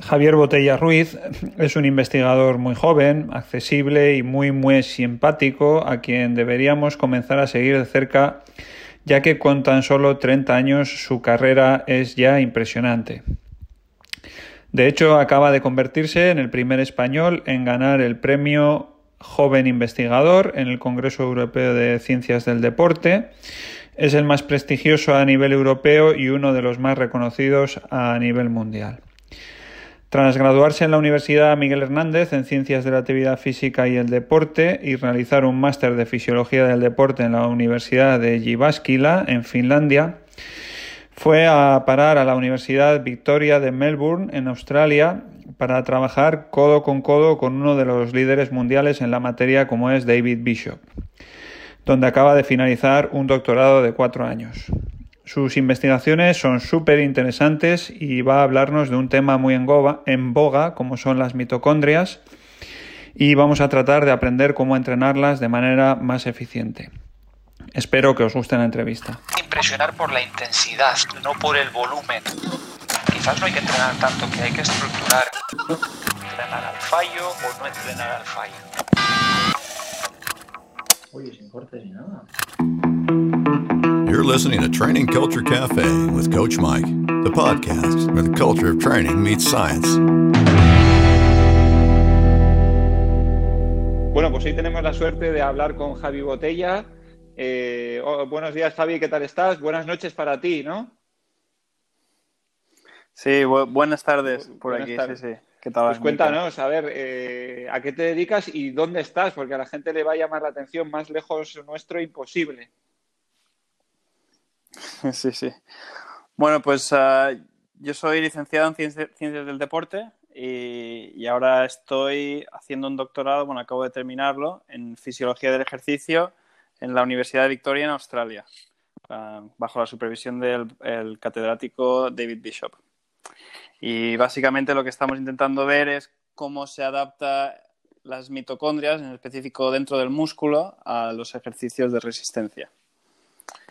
Javier Botella Ruiz es un investigador muy joven, accesible y muy muy simpático a quien deberíamos comenzar a seguir de cerca ya que con tan solo 30 años su carrera es ya impresionante. De hecho, acaba de convertirse en el primer español en ganar el premio Joven Investigador en el Congreso Europeo de Ciencias del Deporte. Es el más prestigioso a nivel europeo y uno de los más reconocidos a nivel mundial. Tras graduarse en la Universidad Miguel Hernández en Ciencias de la Actividad Física y el Deporte y realizar un máster de Fisiología del Deporte en la Universidad de Jyväskylä en Finlandia, fue a parar a la Universidad Victoria de Melbourne en Australia para trabajar codo con codo con uno de los líderes mundiales en la materia como es David Bishop, donde acaba de finalizar un doctorado de cuatro años. Sus investigaciones son súper interesantes y va a hablarnos de un tema muy en, en boga, como son las mitocondrias, y vamos a tratar de aprender cómo entrenarlas de manera más eficiente. Espero que os guste la entrevista. Impresionar por la intensidad, no por el volumen. Quizás no hay que entrenar tanto, que hay que estructurar. Entrenar al fallo o no entrenar al fallo. Oye, sin cortes ni nada. You're listening to Training Culture Cafe with Coach Mike, the podcast where the culture of training meets science. Bueno, pues hoy tenemos la suerte de hablar con Javi Botella. Eh, oh, buenos días, Javi, ¿qué tal estás? Buenas noches para ti, ¿no? Sí, bu buenas tardes por Buenas aquí, tardes. sí, sí. ¿Qué tal? Pues cuéntanos, a ver, eh, ¿a qué te dedicas y dónde estás? Porque a la gente le va a llamar la atención más lejos nuestro imposible. Sí, sí. Bueno, pues ah, yo soy licenciado en Ciencias, del Deporte y, ahora estoy haciendo un doctorado, bueno, acabo de terminarlo, en Fisiología del Ejercicio en la Universidad de Victoria en Australia, ah, bajo la supervisión del el catedrático David Bishop. Y básicamente lo que estamos intentando ver es cómo se adapta las mitocondrias, en específico dentro del músculo, a los ejercicios de resistencia.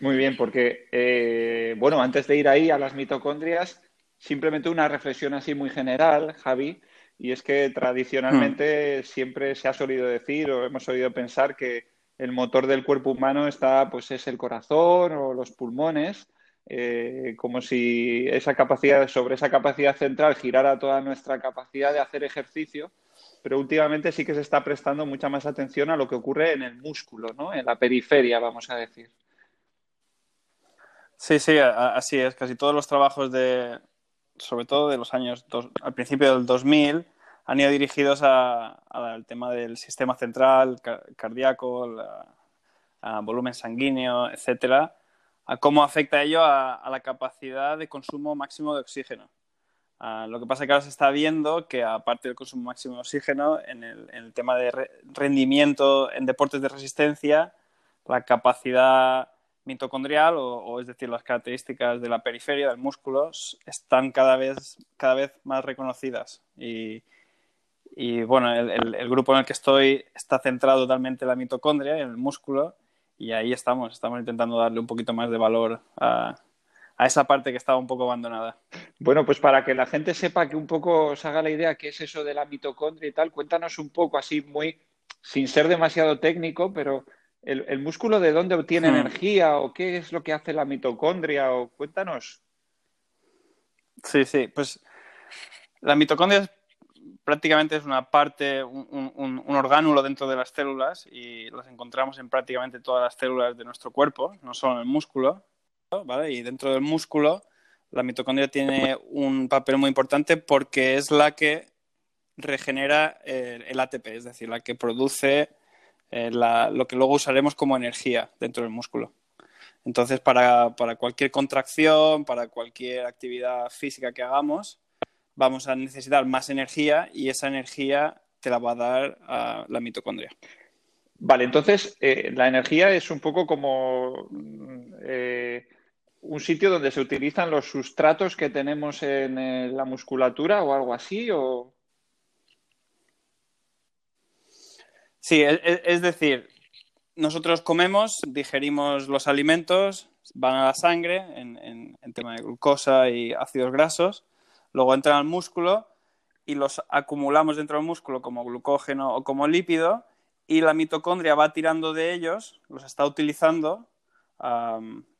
Muy bien, porque, eh, bueno, antes de ir ahí a las mitocondrias, simplemente una reflexión así muy general, Javi, y es que tradicionalmente siempre se ha solido decir o hemos oído pensar que el motor del cuerpo humano está, pues es el corazón o los pulmones, eh, como si esa capacidad, sobre esa capacidad central girara toda nuestra capacidad de hacer ejercicio, pero últimamente sí que se está prestando mucha más atención a lo que ocurre en el músculo, ¿no? En la periferia, vamos a decir. Sí, sí, así es. Casi todos los trabajos de, sobre todo de los años, al principio del 2000, han ido dirigidos al tema del sistema central, ca- cardíaco, volumen sanguíneo, etcétera, a cómo afecta ello a, la capacidad de consumo máximo de oxígeno. Ah, lo que pasa es que ahora se está viendo que aparte del consumo máximo de oxígeno, en el, tema de re- rendimiento en deportes de resistencia, la capacidad mitocondrial, o, es decir, las características de la periferia del músculo, están cada vez, cada vez más reconocidas. Y, bueno, el, grupo en el que estoy está centrado totalmente en la mitocondria, en el músculo, y ahí estamos, estamos intentando darle un poquito más de valor a, a esa parte que estaba un poco abandonada. Bueno, pues para que la gente sepa que un poco se haga la idea qué es eso de la mitocondria y tal, cuéntanos un poco así muy, sin ser demasiado técnico, pero el, el músculo de dónde obtiene Hmm. energía o qué es lo que hace la mitocondria o cuéntanos. Sí, sí, pues la mitocondria es- prácticamente es una parte, un, un- un orgánulo dentro de las células y las encontramos en prácticamente todas las células de nuestro cuerpo, no solo en el músculo, ¿vale? Y dentro del músculo la mitocondria tiene un papel muy importante porque es la que regenera eh, el ATP, es decir, la que produce eh, la- lo que luego usaremos como energía dentro del músculo. Entonces, para, cualquier contracción, para cualquier actividad física que hagamos, vamos a necesitar más energía y esa energía te la va a dar ah, la mitocondria. Vale, entonces eh, la energía es un poco como eh, un sitio donde se utilizan los sustratos que tenemos en la musculatura o algo así, o Sí, es, es- es decir, nosotros comemos, digerimos los alimentos, van a la sangre en, en- tema de glucosa y ácidos grasos, luego entran al músculo y los acumulamos dentro del músculo como glucógeno o como lípido y la mitocondria va tirando de ellos, los está utilizando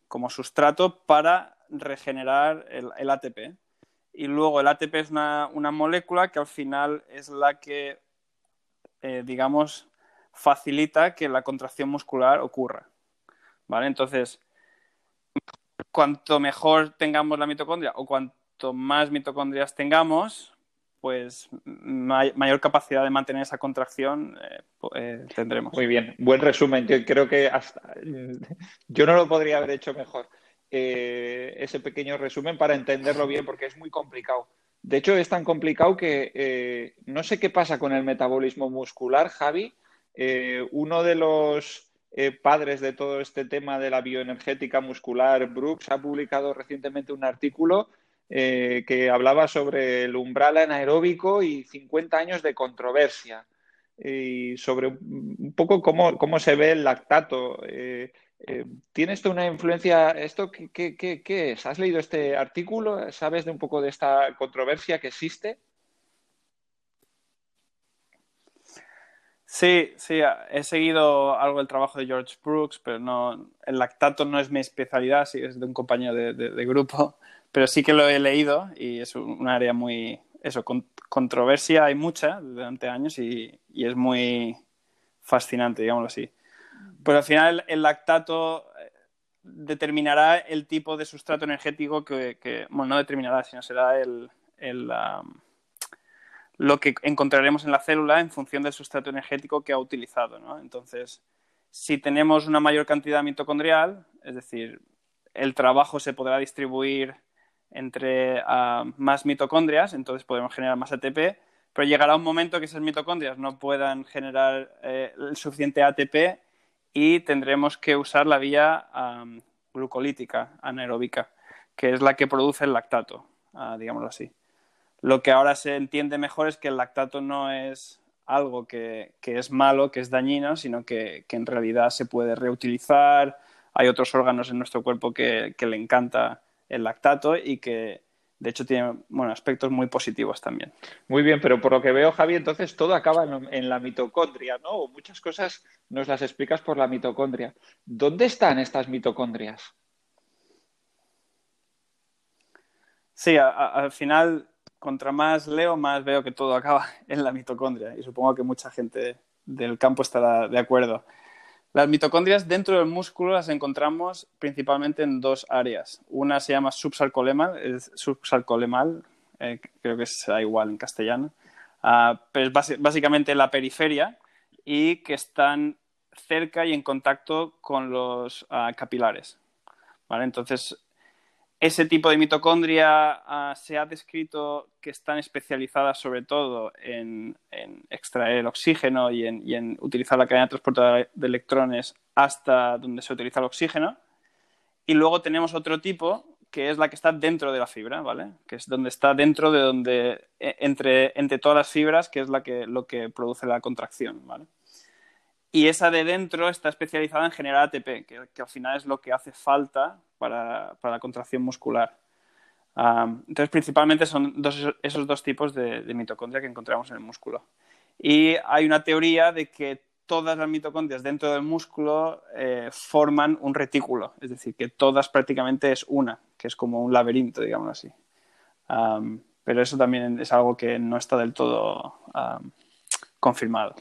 como sustrato para regenerar el, ATP. Y luego el ATP es una, molécula que al final es la que, eh, digamos, facilita que la contracción muscular ocurra. ¿Vale? Entonces, cuanto mejor tengamos la mitocondria o cuanto más mitocondrias tengamos, pues mayor capacidad de mantener esa contracción eh, eh, tendremos. Muy bien, buen resumen. Yo creo que hasta yo no lo podría haber hecho mejor. Eh, ese pequeño resumen para entenderlo bien, porque es muy complicado. De hecho, es tan complicado que no sé qué pasa con el metabolismo muscular, Javi. Uno de los padres de todo este tema de la bioenergética muscular, Brooks, ha publicado recientemente un artículo eh, que hablaba sobre el umbral anaeróbico y 50 años de controversia y sobre un poco cómo, se ve el lactato. Eh, eh, ¿Tiene esto una influencia? ¿Esto qué, qué, es? ¿Has leído este artículo? ¿Sabes de un poco de esta controversia que existe? Sí, sí, he seguido algo del trabajo de George Brooks, pero no, el lactato no es mi especialidad, sí, es de un compañero de grupo pero sí que lo he leído y es un área muy, eso, controversia hay mucha durante años y, es muy fascinante, digámoslo así. Pero al final el lactato eh, determinará el tipo de sustrato energético que, bueno, no determinará, sino será el, lo que encontraremos en la célula en función del sustrato energético que ha utilizado. Entonces, si tenemos una mayor cantidad mitocondrial, es decir, el trabajo se podrá distribuir entre ah, más mitocondrias, entonces podemos generar más ATP, pero llegará un momento que esas mitocondrias no puedan generar eh, el suficiente ATP y tendremos que usar la vía glucolítica anaeróbica, que es la que produce el lactato, uh, digámoslo así. Lo que ahora se entiende mejor es que el lactato no es algo que, es malo, que es dañino, sino que, en realidad se puede reutilizar. Hay otros órganos en nuestro cuerpo que, que le encanta el lactato y que de hecho tiene bueno, aspectos muy positivos también. Muy bien, pero por lo que veo, Javi, entonces todo acaba en, la mitocondria, ¿no? O muchas cosas nos las explicas por la mitocondria. ¿Dónde están estas mitocondrias? Sí, al final, contra más leo, más veo que todo acaba en la mitocondria. Y supongo que mucha gente del campo estará de acuerdo. Las mitocondrias dentro del músculo las encontramos principalmente en dos áreas. Una se llama subsarcolemal, es subsarcolemal, eh, creo que será igual en castellano, uh, pero es básicamente la periferia y que están cerca y en contacto con los ah, capilares. ¿Vale? Entonces, ese tipo de mitocondria ah, se ha descrito que están especializadas sobre todo en, extraer el oxígeno y en, utilizar la cadena transportadora de electrones hasta donde se utiliza el oxígeno. Y luego tenemos otro tipo que es la que está dentro de la fibra, ¿vale? Que es donde está dentro de donde, e, entre, entre todas las fibras, que es la que, lo que produce la contracción, ¿vale? Y esa de dentro está especializada en generar ATP, que, al final es lo que hace falta para, la contracción muscular. entonces, principalmente son esos dos tipos de, mitocondria que encontramos en el músculo. Y hay una teoría de que todas las mitocondrias dentro del músculo eh, forman un retículo, es decir, que todas prácticamente es una, que es como un laberinto, digamos así. pero eso también es algo que no está del todo confirmado.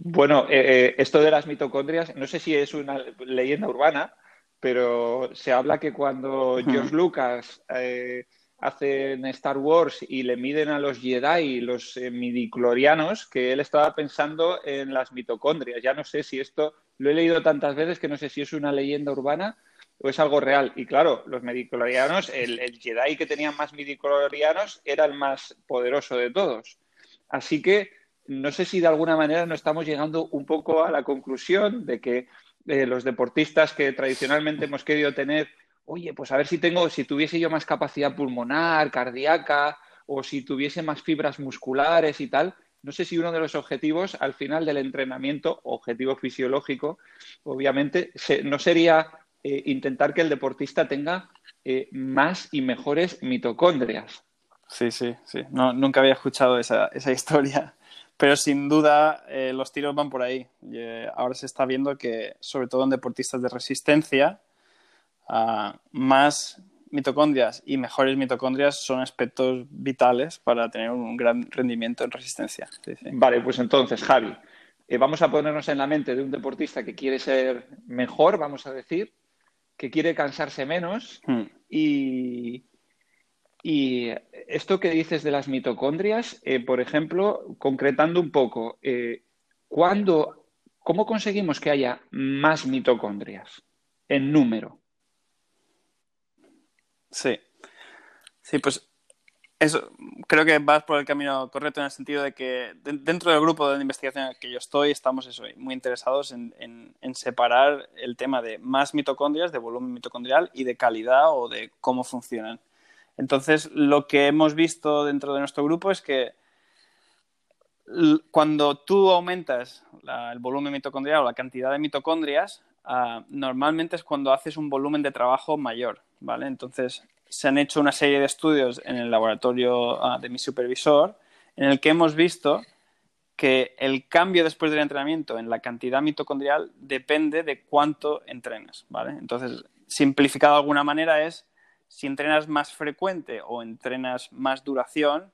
Bueno, eh, eh, esto de las mitocondrias, no sé si es una leyenda urbana, pero se habla que cuando George Lucas eh, hace en Star Wars y le miden a los Jedi los midiclorianos, que él estaba pensando en las mitocondrias. Ya no sé si esto, lo he leído tantas veces que no sé si es una leyenda urbana o es algo real. Y claro, los midiclorianos, el, el Jedi que tenía más midiclorianos era el más poderoso de todos. Así que no sé si de alguna manera no estamos llegando un poco a la conclusión de que eh, los deportistas que tradicionalmente hemos querido tener, oye, pues a ver si tengo, si tuviese yo más capacidad pulmonar, cardíaca, o si tuviese más fibras musculares y tal, no sé si uno de los objetivos al final del entrenamiento, objetivo fisiológico, obviamente, no sería eh, intentar que el deportista tenga eh, más y mejores mitocondrias. Sí, sí, sí. No, nunca había escuchado esa, esa historia. Pero sin duda eh, los tiros van por ahí. Y, eh, ahora se está viendo que, sobre todo en deportistas de resistencia, ah, más mitocondrias y mejores mitocondrias son aspectos vitales para tener un gran rendimiento en resistencia. Sí, sí. Vale, pues entonces, Javi, eh, vamos a ponernos en la mente de un deportista que quiere ser mejor, vamos a decir, que quiere cansarse menos Hmm. y, y esto que dices de las mitocondrias, eh, por ejemplo, concretando un poco, eh, ¿cuándo, ¿cómo conseguimos que haya más mitocondrias en número? Sí. Sí, pues eso, creo que vas por el camino correcto en el sentido de que de- dentro del grupo de investigación en el que yo estoy, estamos muy interesados en separar el tema de más mitocondrias, de volumen mitocondrial y de calidad o de cómo funcionan. Entonces, lo que hemos visto dentro de nuestro grupo es que cuando tú aumentas el volumen mitocondrial o la cantidad de mitocondrias, ah, normalmente es cuando haces un volumen de trabajo mayor, ¿vale? Entonces, se han hecho una serie de estudios en el laboratorio ah, de mi supervisor en el que hemos visto que el cambio después del entrenamiento en la cantidad mitocondrial depende de cuánto entrenas, ¿vale? Entonces, simplificado de alguna manera es si entrenas más frecuente o entrenas más duración,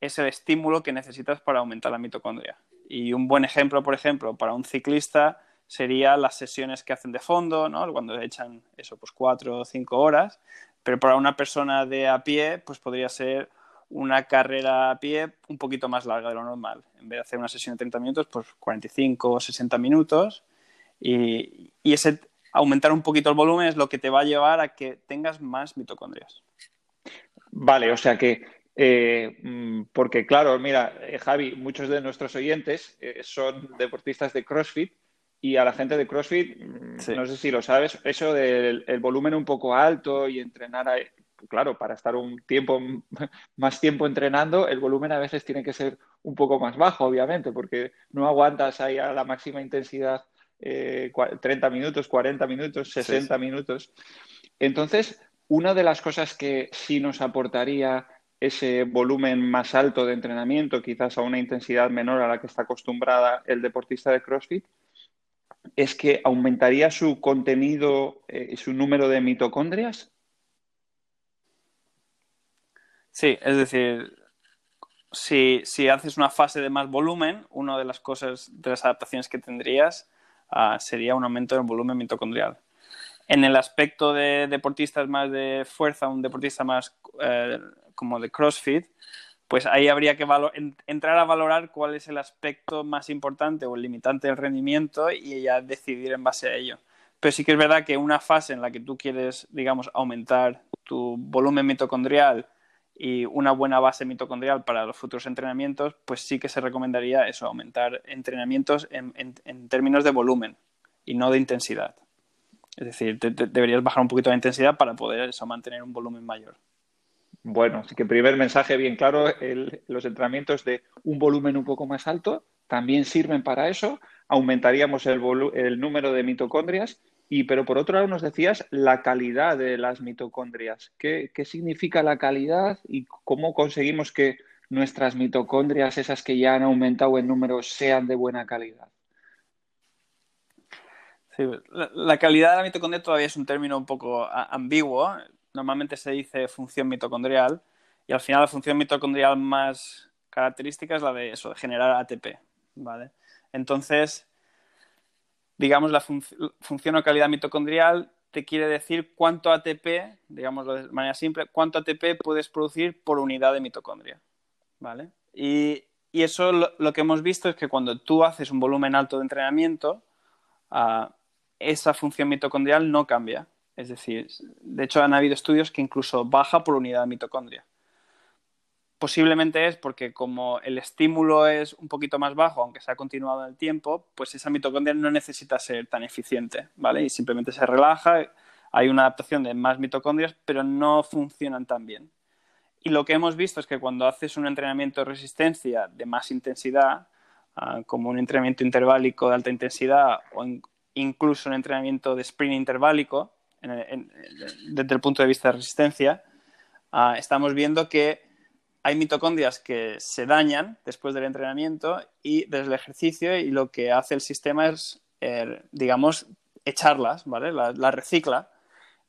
es el estímulo que necesitas para aumentar la mitocondria. Y un buen ejemplo, por ejemplo, para un ciclista sería las sesiones que hacen de fondo, ¿no? Cuando echan eso, pues cuatro o cinco horas. Pero para una persona de a pie, pues podría ser una carrera a pie un poquito más larga de lo normal. En vez de hacer una sesión de 30 minutos, pues 45 o 60 minutos. Y, y ese aumentar un poquito el volumen es lo que te va a llevar a que tengas más mitocondrias. Vale, o sea que, eh, mm, porque claro, mira, eh, Javi, muchos de nuestros oyentes eh, son deportistas de CrossFit y a la gente de CrossFit, mm, Sí. no sé si lo sabes, eso del el volumen un poco alto y entrenar, a- claro, para estar un tiempo, más tiempo entrenando, el volumen a veces tiene que ser un poco más bajo, obviamente, porque no aguantas ahí a la máxima intensidad eh, cua- 30 minutos, 40 minutos, 60 minutos. Entonces, una de las cosas que sí nos aportaría ese volumen más alto de entrenamiento, quizás a una intensidad menor a la que está acostumbrada el deportista de CrossFit, es que aumentaría su contenido y su número de mitocondrias. Sí, es decir, si, si haces una fase de más volumen, una de las cosas, de las adaptaciones que tendrías sería un aumento del volumen mitocondrial. En el aspecto de deportistas más de fuerza, un deportista más eh, como de CrossFit, pues ahí habría que en, entrar a valorar cuál es el aspecto más importante o el limitante del rendimiento y ya decidir en base a ello. Pero sí que es verdad que una fase en la que tú quieres, digamos, aumentar tu volumen mitocondrial y una buena base mitocondrial para los futuros entrenamientos, pues sí que se recomendaría eso, aumentar entrenamientos en, en, en términos de volumen y no de intensidad. Es decir, deberías bajar un poquito la intensidad para poder eso, mantener un volumen mayor. Bueno, así que primer mensaje bien claro, los entrenamientos de un volumen un poco más alto también sirven para eso, aumentaríamos el, el número de mitocondrias, y pero por otro lado nos decías la calidad de las mitocondrias. ¿Qué, ¿Qué, significa la calidad y cómo conseguimos que nuestras mitocondrias, esas que ya han aumentado en número, sean de buena calidad? Sí, la, calidad de la mitocondria todavía es un término un poco ambiguo. Normalmente se dice función mitocondrial y al final la función mitocondrial más característica es la de eso, de generar ATP. ¿vale? Entonces, digamos, la fun función o calidad mitocondrial te quiere decir cuánto ATP, digamos de manera simple, cuánto ATP puedes producir por unidad de mitocondria. ¿vale? Y, y eso lo, que hemos visto es que cuando tú haces un volumen alto de entrenamiento, uh, esa función mitocondrial no cambia. Es decir, de hecho han habido estudios que incluso baja por unidad de mitocondria. Posiblemente es porque como el estímulo es un poquito más bajo, aunque se ha continuado en el tiempo, pues esa mitocondria no necesita ser tan eficiente, ¿vale? Y simplemente se relaja, hay una adaptación de más mitocondrias, pero no funcionan tan bien. Y lo que hemos visto es que cuando haces un entrenamiento de resistencia de más intensidad, uh, como un entrenamiento interválico de alta intensidad o in incluso un entrenamiento de sprint interválico, en el, en, desde el punto de vista de resistencia, uh, estamos viendo que hay mitocondrias que se dañan después del entrenamiento y desde el ejercicio y lo que hace el sistema es, eh, digamos, echarlas, ¿vale? Las recicla.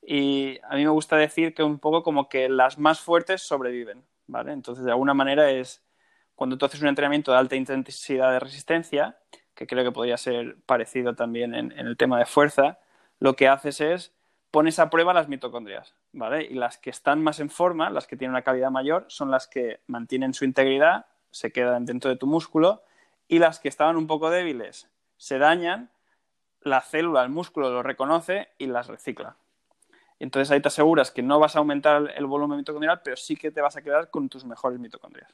Y a mí me gusta decir que un poco como que las más fuertes sobreviven, ¿vale? Entonces, de alguna manera es cuando tú haces un entrenamiento de alta intensidad de resistencia, que creo que podría ser parecido también en, en el tema de fuerza, lo que haces es pones a prueba las mitocondrias, ¿vale? Y las que están más en forma, las que tienen una calidad mayor, son las que mantienen su integridad, se quedan dentro de tu músculo, y las que estaban un poco débiles se dañan, la célula, el músculo lo reconoce y las recicla. Entonces ahí te aseguras que no vas a aumentar el volumen mitocondrial, pero sí que te vas a quedar con tus mejores mitocondrias.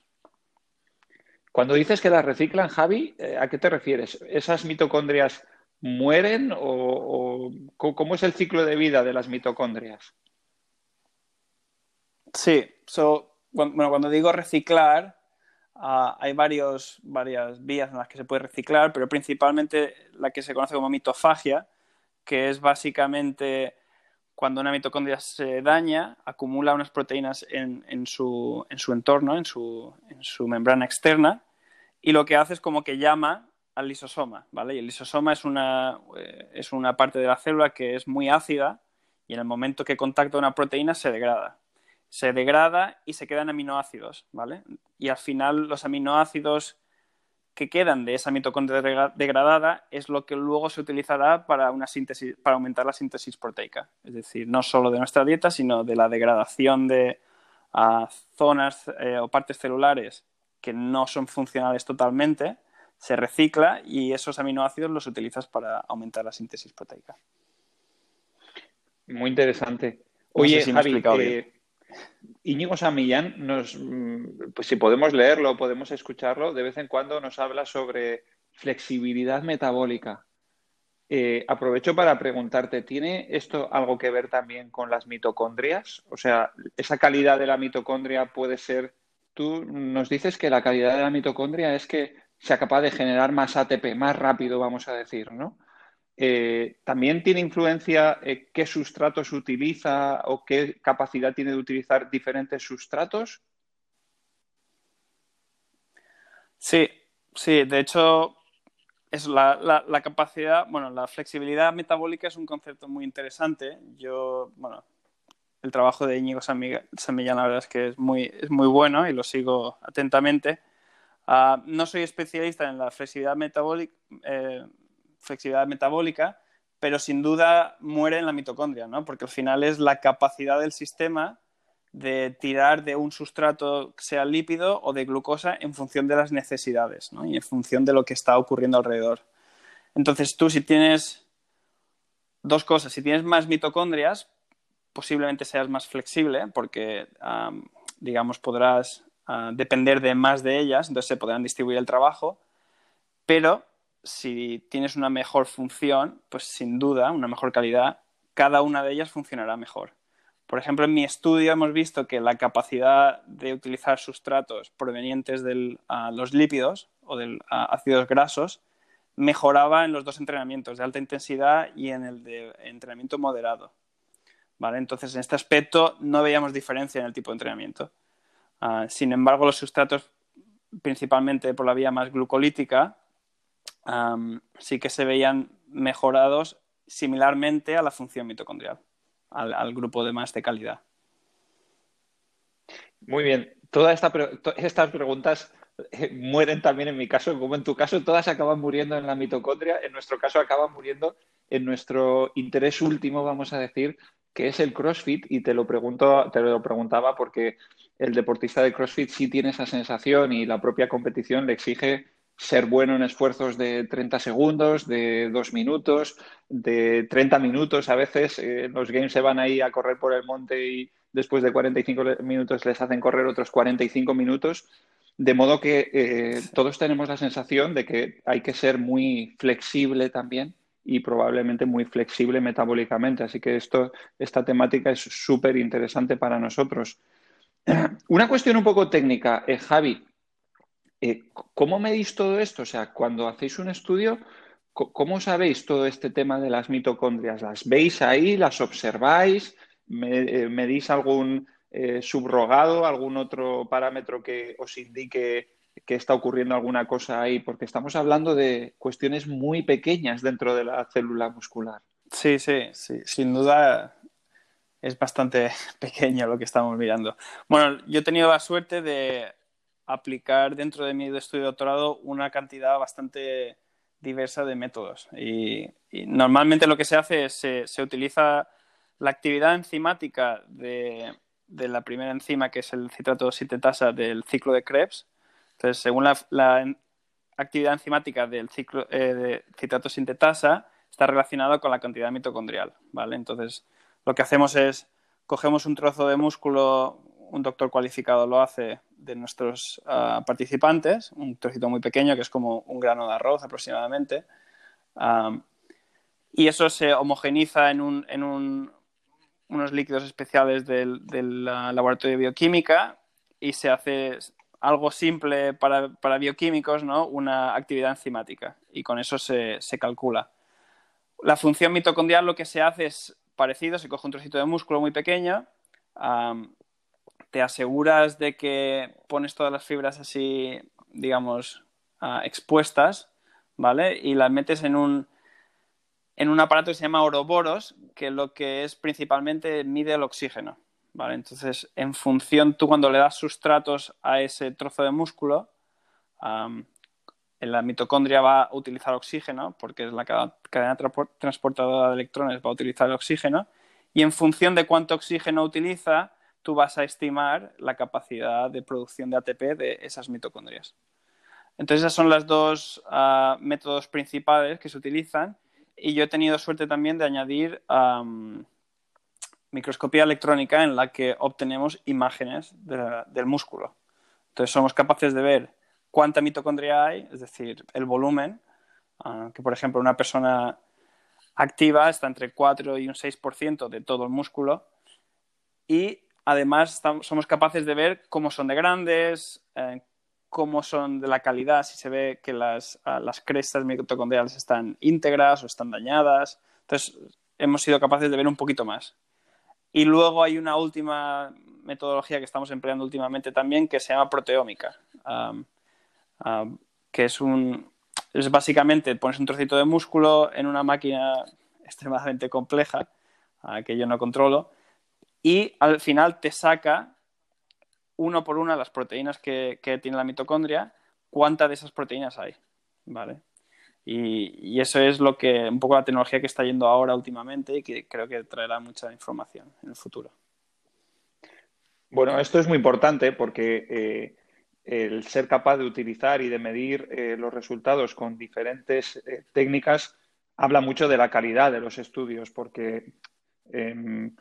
Cuando dices que las reciclan, Javi, eh, ¿a qué te refieres? ¿Esas mitocondrias mueren o, cómo es el ciclo de vida de las mitocondrias? Sí, bueno, cuando digo reciclar, ah, hay varios, varias vías en las que se puede reciclar, pero principalmente la que se conoce como mitofagia, que es básicamente cuando una mitocondria se daña, acumula unas proteínas en, su, en su, entorno, en su, en su membrana externa, y lo que hace es como que llama al lisosoma, ¿vale? Y el lisosoma es una, eh, es una parte de la célula que es muy ácida y en el momento que contacta una proteína se degrada. Se degrada y se quedan aminoácidos, ¿vale? Y al final los aminoácidos que quedan de esa mitocondria degradada es lo que luego se utilizará para una síntesis, para aumentar la síntesis proteica. Es decir, no solo de nuestra dieta, sino de la degradación de zonas eh, o partes celulares que no son funcionales totalmente se recicla y esos aminoácidos los utilizas para aumentar la síntesis proteica. Muy interesante. Oye, Javi, eh, Íñigo Samillán, nos, mm, pues si podemos leerlo, podemos escucharlo, de vez en cuando nos habla sobre flexibilidad metabólica. Eh, aprovecho para preguntarte, ¿tiene esto algo que ver también con las mitocondrias? O sea, ¿esa calidad de la mitocondria puede ser... Tú nos dices que la calidad de la mitocondria es que sea capaz de generar más ATP, más rápido, vamos a decir, ¿no? Eh, ¿También tiene influencia eh, qué sustratos utiliza o qué capacidad tiene de utilizar diferentes sustratos? Sí, sí, de hecho, es la, la, capacidad, bueno, la flexibilidad metabólica es un concepto muy interesante. Yo, bueno, el trabajo de Íñigo San Millán, la verdad es que es muy, es muy bueno y lo sigo atentamente. Ah, no soy especialista en la flexibilidad metabólica, eh, flexibilidad metabólica, pero sin duda muere en la mitocondria, ¿no? porque al final es la capacidad del sistema de tirar de un sustrato, sea lípido o de glucosa, en función de las necesidades ¿no? y en función de lo que está ocurriendo alrededor. Entonces tú si tienes dos cosas, si tienes más mitocondrias, posiblemente seas más flexible porque, digamos, podrás depender de más de ellas, entonces se podrán distribuir el trabajo, pero si tienes una mejor función, pues sin duda, una mejor calidad, cada una de ellas funcionará mejor. Por ejemplo, en mi estudio hemos visto que la capacidad de utilizar sustratos provenientes de los lípidos o de ácidos grasos mejoraba en los dos entrenamientos, de alta intensidad y en el de entrenamiento moderado. ¿Vale? Entonces, en este aspecto no veíamos diferencia en el tipo de entrenamiento. Ah, sin embargo, los sustratos, principalmente por la vía más glucolítica, sí que se veían mejorados similarmente a la función mitocondrial, al, grupo de más de calidad. Muy bien. Todas estas preguntas eh, mueren también en mi caso, como en tu caso, todas acaban muriendo en la mitocondria. En nuestro caso, acaban muriendo en nuestro interés último, vamos a decir, que es el CrossFit. Y te lo pregunto, te lo preguntaba porque el deportista de CrossFit sí tiene esa sensación y la propia competición le exige ser bueno en esfuerzos de 30 segundos, de 2 minutos, de 30 minutos. A veces eh, los games se van ahí a correr por el monte y después de 45 minutos les hacen correr otros 45 minutos. De modo que eh, todos tenemos la sensación de que hay que ser muy flexible también y probablemente muy flexible metabólicamente. Así que esto, esta temática es súper interesante para nosotros. Una cuestión un poco técnica, eh, Javi. Eh, ¿Cómo medís todo esto? O sea, cuando hacéis un estudio, ¿cómo sabéis todo este tema de las mitocondrias? ¿Las veis ahí? ¿Las observáis? Eh, ¿Medís algún eh, subrogado, algún otro parámetro que os indique que está ocurriendo alguna cosa ahí? Porque estamos hablando de cuestiones muy pequeñas dentro de la célula muscular. Sí, sí, sí, sin duda es bastante pequeño lo que estamos mirando. Bueno, yo he tenido la suerte de aplicar dentro de mi estudio de doctorado una cantidad bastante diversa de métodos. Y, normalmente lo que se hace es se, utiliza la actividad enzimática de, de, la primera enzima, que es el citrato sintetasa del ciclo de Krebs. Entonces, según la, la actividad enzimática del ciclo eh, de citrato sintetasa, está relacionado con la cantidad mitocondrial. ¿vale? Entonces, lo que hacemos es cogemos un trozo de músculo, un doctor cualificado lo hace de nuestros uh, participantes, un trocito muy pequeño que es como un grano de arroz aproximadamente, um, y eso se homogeniza en, un, en un, unos líquidos especiales del, del uh, laboratorio de bioquímica y se hace algo simple para, para, bioquímicos, ¿no? una actividad enzimática, y con eso se, se calcula. La función mitocondrial lo que se hace es parecido, se coge un trocito de músculo muy pequeño, te aseguras de que pones todas las fibras así, digamos, uh, expuestas, ¿vale? Y las metes en un, en un aparato que se llama oroboros, que lo que es principalmente mide el oxígeno, ¿vale? Entonces, en función, tú cuando le das sustratos a ese trozo de músculo, um, la mitocondria va a utilizar oxígeno, porque es la cadena transportadora de electrones, va a utilizar el oxígeno, y en función de cuánto oxígeno utiliza, tú vas a estimar la capacidad de producción de ATP de esas mitocondrias. Entonces, esos son los dos uh, métodos principales que se utilizan, y yo he tenido suerte también de añadir microscopía electrónica en la que obtenemos imágenes de, del músculo. Entonces, somos capaces de ver cuánta mitocondria hay, es decir, el volumen, uh, que por ejemplo una persona activa está entre 4 y un 6% de todo el músculo y además somos capaces de ver cómo son de grandes, eh, cómo son de la calidad, si se ve que las, crestas mitocondriales están íntegras o están dañadas. Entonces, hemos sido capaces de ver un poquito más. Y luego hay una última metodología que estamos empleando últimamente también que se llama proteómica. Que es un es básicamente pones un trocito de músculo en una máquina extremadamente compleja uh, que yo no controlo y al final te saca uno por una las proteínas que, tiene la mitocondria, cuántas de esas proteínas hay, ¿vale? Y, eso es lo que un poco la tecnología que está yendo ahora últimamente y que creo que traerá mucha información en el futuro. Bueno, esto es muy importante porque eh, el ser capaz de utilizar y de medir eh, los resultados con diferentes eh, técnicas habla mucho de la calidad de los estudios, porque eh,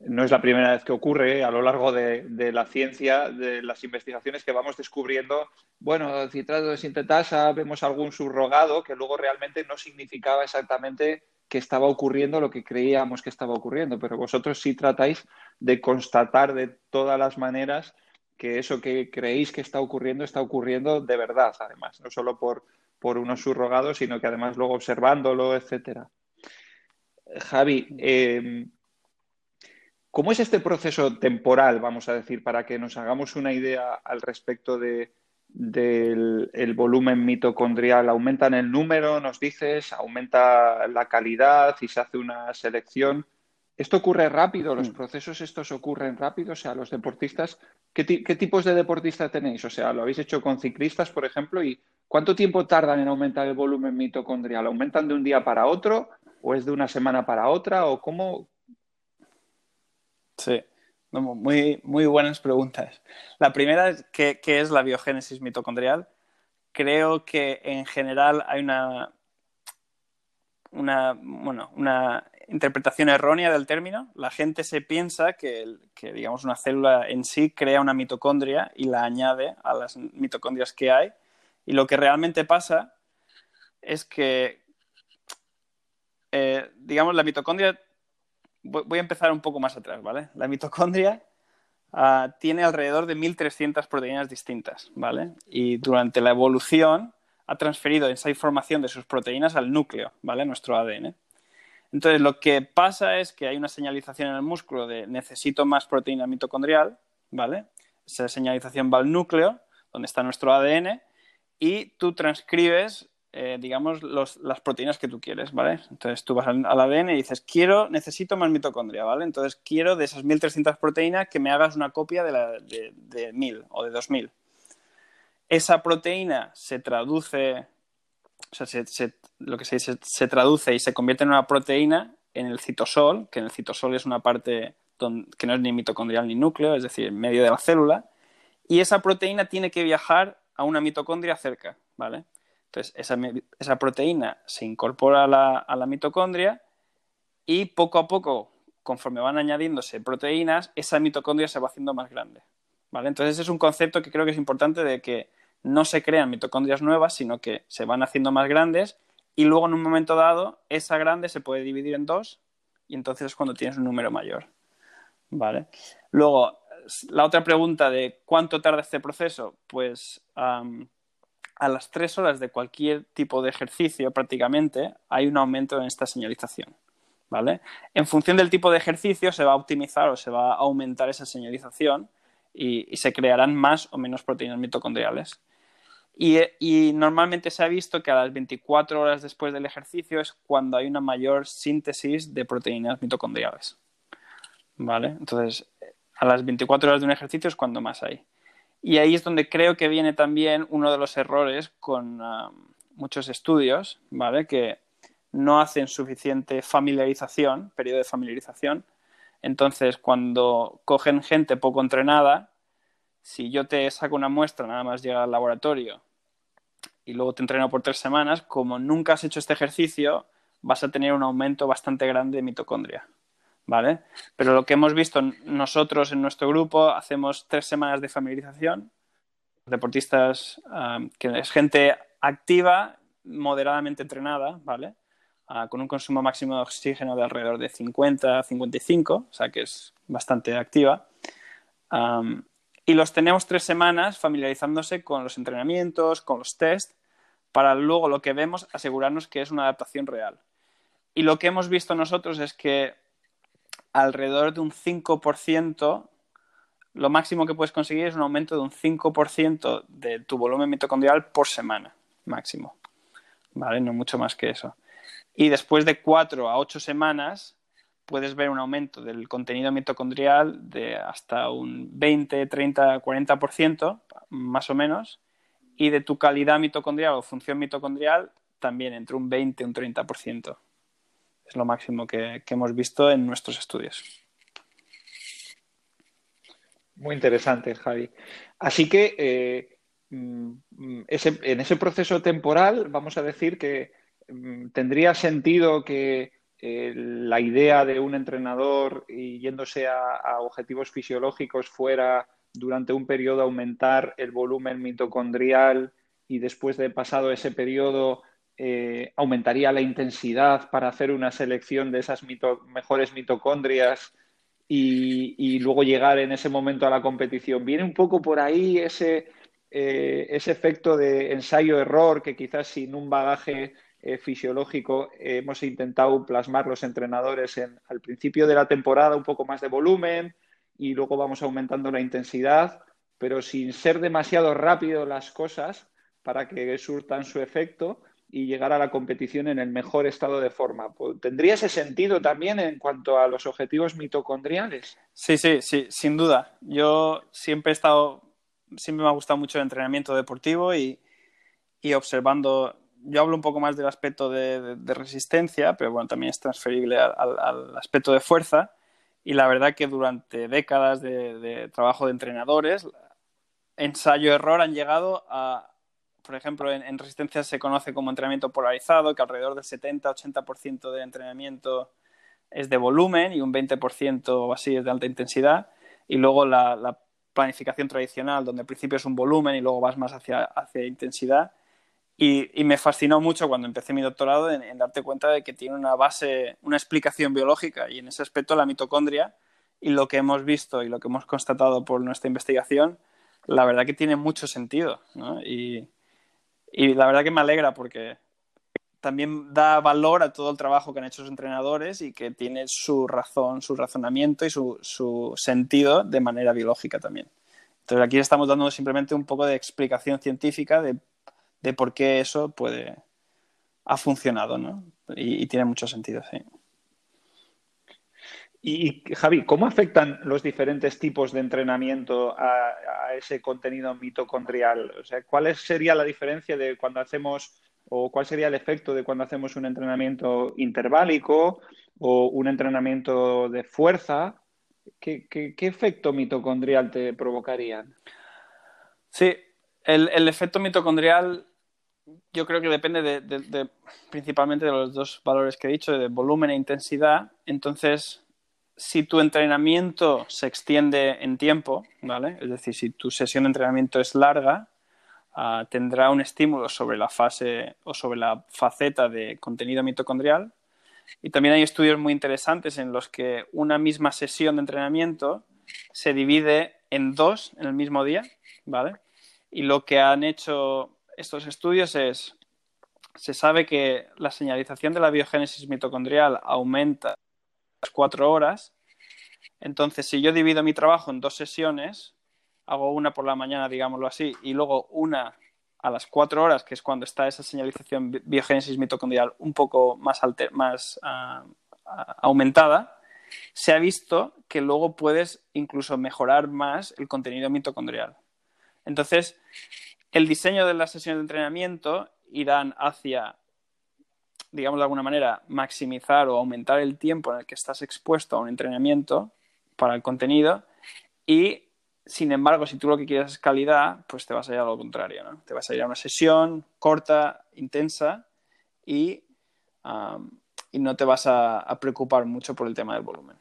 no es la primera vez que ocurre a lo largo de, la ciencia, de las investigaciones que vamos descubriendo, bueno, citrato de sintetasa, vemos algún subrogado que luego realmente no significaba exactamente que estaba ocurriendo lo que creíamos que estaba ocurriendo, pero vosotros sí tratáis de constatar de todas las maneras que eso que creéis que está ocurriendo está ocurriendo de verdad, además, no solo por, por unos subrogados, sino que además luego observándolo, etcétera. Javi, eh, ¿cómo es este proceso temporal, vamos a decir, para que nos hagamos una idea al respecto de, del el volumen mitocondrial? ¿Aumenta en el número, nos dices? ¿Aumenta la calidad y se hace una selección? ¿Esto ocurre rápido? ¿Los mm. procesos estos ocurren rápido? O sea, los deportistas, ¿qué, ¿qué, tipos de deportistas tenéis? O sea, ¿lo habéis hecho con ciclistas, por ejemplo? ¿Y cuánto tiempo tardan en aumentar el volumen mitocondrial? ¿Aumentan de un día para otro? ¿O es de una semana para otra? ¿O cómo? Sí, muy, muy buenas preguntas. La primera es ¿qué, qué es la biogénesis mitocondrial? Creo que en general hay una, una, bueno, una interpretación errónea del término. La gente se piensa que, que, digamos, una célula en sí crea una mitocondria y la añade a las mitocondrias que hay. Y lo que realmente pasa es que, eh, digamos, la mitocondria. Voy a empezar un poco más atrás, ¿vale? La mitocondria uh, tiene alrededor de 1.300 proteínas distintas, ¿vale? Y durante la evolución ha transferido esa información de sus proteínas al núcleo, ¿vale? Nuestro ADN. Entonces, lo que pasa es que hay una señalización en el músculo de necesito más proteína mitocondrial, ¿vale? Esa señalización va al núcleo, donde está nuestro ADN, y tú transcribes, eh, digamos, las proteínas que tú quieres, ¿vale? Entonces tú vas al, ADN y dices, quiero, necesito más mitocondria, ¿vale? Entonces quiero de esas 1300 proteínas que me hagas una copia de, la, de, de 1000 o de 2000. Esa proteína se traduce o sea, lo que se dice, se traduce y se convierte en una proteína en el citosol, que en el citosol es una parte que no es ni mitocondrial ni núcleo, es decir, en medio de la célula, y esa proteína tiene que viajar a una mitocondria cerca, ¿vale? Entonces, esa, proteína se incorpora a la, mitocondria y poco a poco, conforme van añadiéndose proteínas, esa mitocondria se va haciendo más grande, ¿vale? Entonces, es un concepto que creo que es importante de que no se crean mitocondrias nuevas, sino que se van haciendo más grandes y luego en un momento dado esa grande se puede dividir en dos y entonces es cuando tienes un número mayor. ¿Vale? Luego, la otra pregunta de cuánto tarda este proceso, pues a las tres horas de cualquier tipo de ejercicio prácticamente hay un aumento en esta señalización. ¿Vale? En función del tipo de ejercicio se va a optimizar o se va a aumentar esa señalización y se crearán más o menos proteínas mitocondriales. Y, normalmente se ha visto que a las 24 horas después del ejercicio es cuando hay una mayor síntesis de proteínas mitocondriales. ¿Vale? Entonces, a las 24 horas de un ejercicio es cuando más hay. Y ahí es donde creo que viene también uno de los errores con ah, muchos estudios, ¿vale? Que no hacen suficiente familiarización, periodo de familiarización. Entonces, cuando cogen gente poco entrenada, si yo te saco una muestra, nada más llega al laboratorio y luego te entreno por tres semanas, como nunca has hecho este ejercicio, vas a tener un aumento bastante grande de mitocondria. ¿Vale? Pero lo que hemos visto nosotros en nuestro grupo, hacemos tres semanas de familiarización. Deportistas, que es gente activa, moderadamente entrenada, ¿vale? Ah, con un consumo máximo de oxígeno de alrededor de 50 a 55, o sea que es bastante activa y los tenemos tres semanas familiarizándose con los entrenamientos, con los test, para luego lo que vemos asegurarnos que es una adaptación real. Y lo que hemos visto nosotros es que alrededor de un 5%, lo máximo que puedes conseguir es un aumento de un 5% de tu volumen mitocondrial por semana, máximo. ¿Vale? No mucho más que eso. Y después de cuatro a ocho semanas, puedes ver un aumento del contenido mitocondrial de hasta un 20, 30, 40%, más o menos, y de tu calidad mitocondrial o función mitocondrial también entre un 20 y un 30%. Es lo máximo que, hemos visto en nuestros estudios. Muy interesante, Javi. Así que eh, mm, en ese proceso temporal, vamos a decir que mm, tendría sentido que eh, la idea de un entrenador y yéndose a, objetivos fisiológicos fuera durante un periodo aumentar el volumen mitocondrial y después de pasado ese periodo eh, aumentaría la intensidad para hacer una selección de esas mejores mitocondrias y, luego llegar en ese momento a la competición. Viene un poco por ahí ese, eh, ese efecto de ensayo-error que quizás sin un bagaje eh, fisiológico hemos intentado plasmar los entrenadores en, al principio de la temporada un poco más de volumen y luego vamos aumentando la intensidad, pero sin ser demasiado rápido las cosas para que surtan su efecto y llegar a la competición en el mejor estado de forma. Pues, ¿Tendría ese sentido también en cuanto a los objetivos mitocondriales? Sí, sí, sí, sin duda. Yo siempre he estado, siempre me ha gustado mucho el entrenamiento deportivo y, y observando yo hablo un poco más del aspecto de, resistencia, pero bueno, también es transferible al, aspecto de fuerza. Y la verdad que durante décadas de, trabajo de entrenadores, ensayo-error han llegado a, por ejemplo, en, resistencia se conoce como entrenamiento polarizado, que alrededor del 70-80% del entrenamiento es de volumen y un 20% o así es de alta intensidad. Y luego la, planificación tradicional, donde al principio es un volumen y luego vas más hacia, hacia intensidad y, me fascinó mucho cuando empecé mi doctorado en, darte cuenta de que tiene una base, una explicación biológica y en ese aspecto la mitocondria y lo que hemos visto y lo que hemos constatado por nuestra investigación, la verdad que tiene mucho sentido. ¿no? Y, y, la verdad que me alegra porque también da valor a todo el trabajo que han hecho los entrenadores y que tiene su razón, su razonamiento y su, su sentido de manera biológica también. Entonces aquí estamos dando simplemente un poco de explicación científica de, de por qué eso puede ha funcionado, ¿no? Y, y tiene mucho sentido, sí. Y Javi, ¿cómo afectan los diferentes tipos de entrenamiento a, ese contenido mitocondrial? O sea, ¿cuál sería la diferencia de cuando hacemos o cuál sería el efecto de cuando hacemos un entrenamiento interválico o un entrenamiento de fuerza? ¿Qué, efecto mitocondrial te provocarían? Sí, el, efecto mitocondrial yo creo que depende de, de, de, principalmente de los dos valores que he dicho, de volumen e intensidad. Entonces, si tu entrenamiento se extiende en tiempo, ¿vale? Es decir, si tu sesión de entrenamiento es larga, uh, tendrá un estímulo sobre la fase o sobre la faceta de contenido mitocondrial. Y también hay estudios muy interesantes en los que una misma sesión de entrenamiento se divide en dos en el mismo día, ¿vale? Y lo que han hecho estos estudios es, se sabe que la señalización de la biogénesis mitocondrial aumenta cuatro horas. Entonces, si yo divido mi trabajo en dos sesiones, hago una por la mañana, digámoslo así, y luego una a las cuatro horas, que es cuando está esa señalización biogénesis mitocondrial un poco más, alter, más uh, aumentada, se ha visto que luego puedes incluso mejorar más el contenido mitocondrial. Entonces, el diseño de las sesiones de entrenamiento irán hacia digamos de alguna manera, maximizar o aumentar el tiempo en el que estás expuesto a un entrenamiento para el contenido y, sin embargo, si tú lo que quieres es calidad, pues te vas a ir a lo contrario, ¿no? Te vas a ir a una sesión corta, intensa y, y no te vas a, preocupar mucho por el tema del volumen.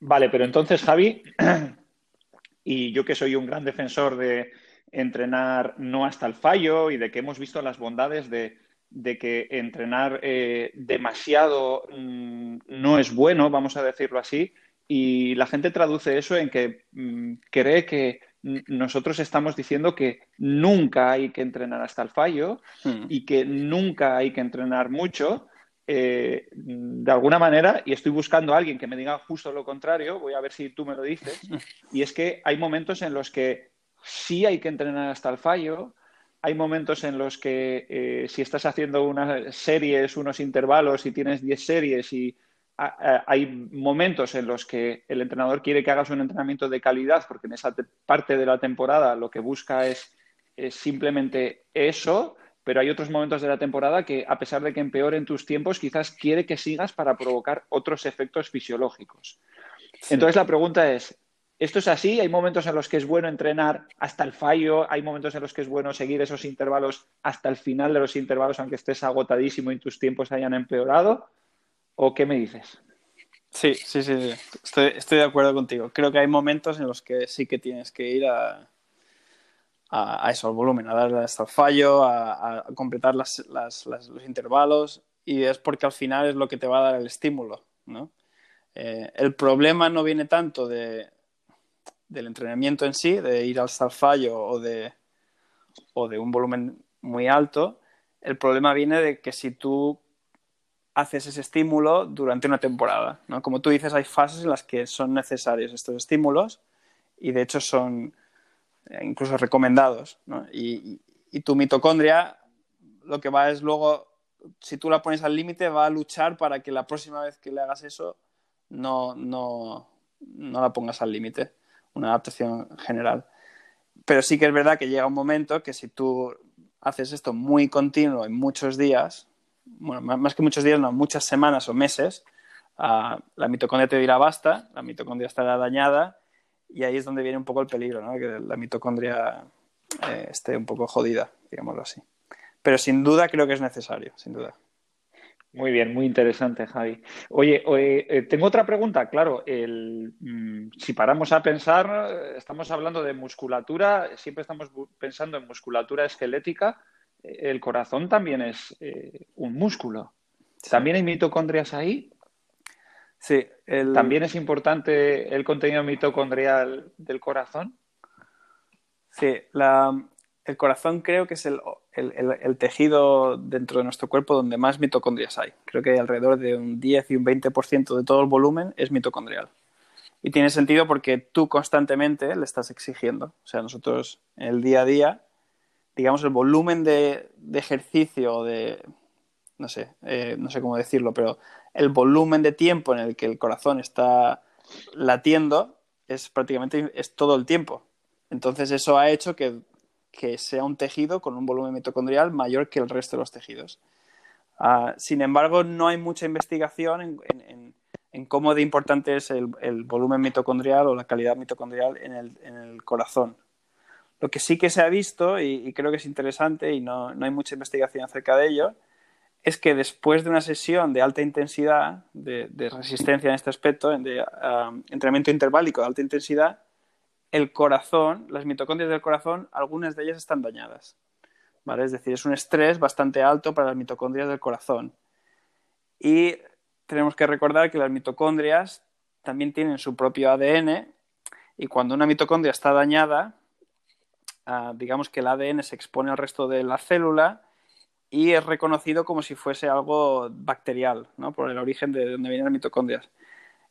Vale, pero entonces, Javi, y yo que soy un gran defensor de entrenar no hasta el fallo y de que hemos visto las bondades de, de que entrenar eh, demasiado mmm, no es bueno, vamos a decirlo así, y la gente traduce eso en que mmm, cree que nosotros estamos diciendo que nunca hay que entrenar hasta el fallo mm. y que nunca hay que entrenar mucho. Eh, de alguna manera, y estoy buscando a alguien que me diga justo lo contrario, voy a ver si tú me lo dices, y es que hay momentos en los que sí hay que entrenar hasta el fallo. Hay momentos en los que eh, si estás haciendo unas series, unos intervalos y tienes 10 series y a, a, hay momentos en los que el entrenador quiere que hagas un entrenamiento de calidad porque en esa parte de la temporada lo que busca es, es simplemente eso, pero hay otros momentos de la temporada que, a pesar de que empeoren tus tiempos, quizás quiere que sigas para provocar otros efectos fisiológicos. Sí. Entonces la pregunta es, esto es así, hay momentos en los que es bueno entrenar hasta el fallo, hay momentos en los que es bueno seguir esos intervalos hasta el final de los intervalos, aunque estés agotadísimo y tus tiempos hayan empeorado. ¿O qué me dices? Sí, sí, sí. Estoy, de acuerdo contigo. Creo que hay momentos en los que sí que tienes que ir a, a, a eso, al volumen, a darle hasta el fallo, a, completar los intervalos, y es porque al final es lo que te va a dar el estímulo, ¿no? Eh, el problema no viene tanto de, del entrenamiento en sí, de ir hasta el fallo o de, o de un volumen muy alto, el problema viene de que si tú haces ese estímulo durante una temporada, ¿no? Como tú dices, hay fases en las que son necesarios estos estímulos y de hecho son eh, incluso recomendados, ¿no? y, y, tu mitocondria lo que va es luego, si tú la pones al límite, va a luchar para que la próxima vez que le hagas eso no, no, no la pongas al límite una adaptación general. Pero sí que es verdad que llega un momento que si tú haces esto muy continuo en muchos días, bueno, más que muchos días, no, muchas semanas o meses, uh, la mitocondria te dirá basta, la mitocondria estará dañada y ahí es donde viene un poco el peligro, ¿no? que la mitocondria eh, esté un poco jodida, digámoslo así. Pero sin duda creo que es necesario, sin duda. Muy bien, muy interesante, Javi. Oye, eh, tengo otra pregunta. Claro, el, mmm, si paramos a pensar, estamos hablando de musculatura, siempre estamos pensando en musculatura esquelética. El corazón también es eh, un músculo. ¿También hay mitocondrias ahí? Sí. El... ¿También es importante el contenido mitocondrial del corazón? Sí, la, el corazón creo que es el, el, tejido dentro de nuestro cuerpo donde más mitocondrias hay. Creo que hay alrededor de un 10 y un 20% de todo el volumen es mitocondrial. Y tiene sentido porque tú constantemente le estás exigiendo. O sea, nosotros en el día a día, digamos, el volumen de, ejercicio de, no sé, eh, no sé cómo decirlo, pero el volumen de tiempo en el que el corazón está latiendo es prácticamente es todo el tiempo. Entonces eso ha hecho que, que sea un tejido con un volumen mitocondrial mayor que el resto de los tejidos. Ah, sin embargo, no hay mucha investigación en, en- en- cómo de importante es el, el volumen mitocondrial o la calidad mitocondrial en el, en el corazón. Lo que sí que se ha visto, y, y creo que es interesante, y no, no hay mucha investigación acerca de ello, es que después de una sesión de alta intensidad, de, de resistencia en este aspecto, de ah, entrenamiento interválico de alta intensidad, el corazón, las mitocondrias del corazón, algunas de ellas están dañadas. ¿vale? Es decir, es un estrés bastante alto para las mitocondrias del corazón. Y tenemos que recordar que las mitocondrias también tienen su propio ADN y cuando una mitocondria está dañada, ah, digamos que el ADN se expone al resto de la célula y es reconocido como si fuese algo bacterial, ¿no? por el origen de donde vienen las mitocondrias.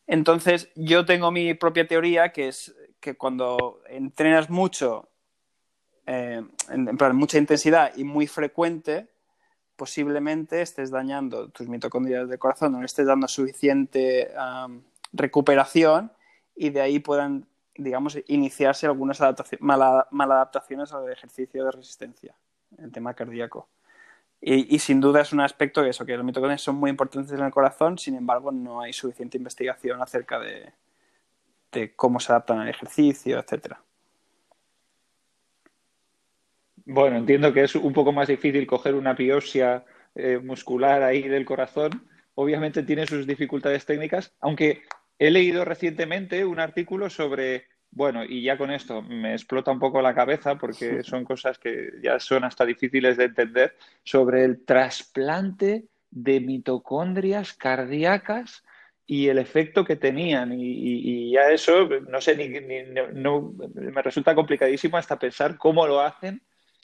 Entonces, yo tengo mi propia teoría que es que cuando entrenas mucho, eh, en, en mucha intensidad y muy frecuente, posiblemente estés dañando tus mitocondrias del corazón, no estés dando suficiente recuperación y de ahí puedan, digamos, iniciarse algunas adaptaci- mala- maladaptaciones al ejercicio de resistencia, el tema cardíaco. Y, sin duda es un aspecto que eso, que las mitocondrias son muy importantes en el corazón, sin embargo no hay suficiente investigación acerca de, de cómo se adaptan al ejercicio, etcétera. Bueno, entiendo que es un poco más difícil coger una biopsia eh, muscular ahí del corazón. Obviamente tiene sus dificultades técnicas, aunque he leído recientemente un artículo sobre, bueno, y ya con esto me explota un poco la cabeza porque son cosas que ya son hasta difíciles de entender, sobre el trasplante de mitocondrias cardíacas y el efecto que tenían. Y, ya eso, no sé, ni, no- me resulta complicadísimo hasta pensar cómo lo hacen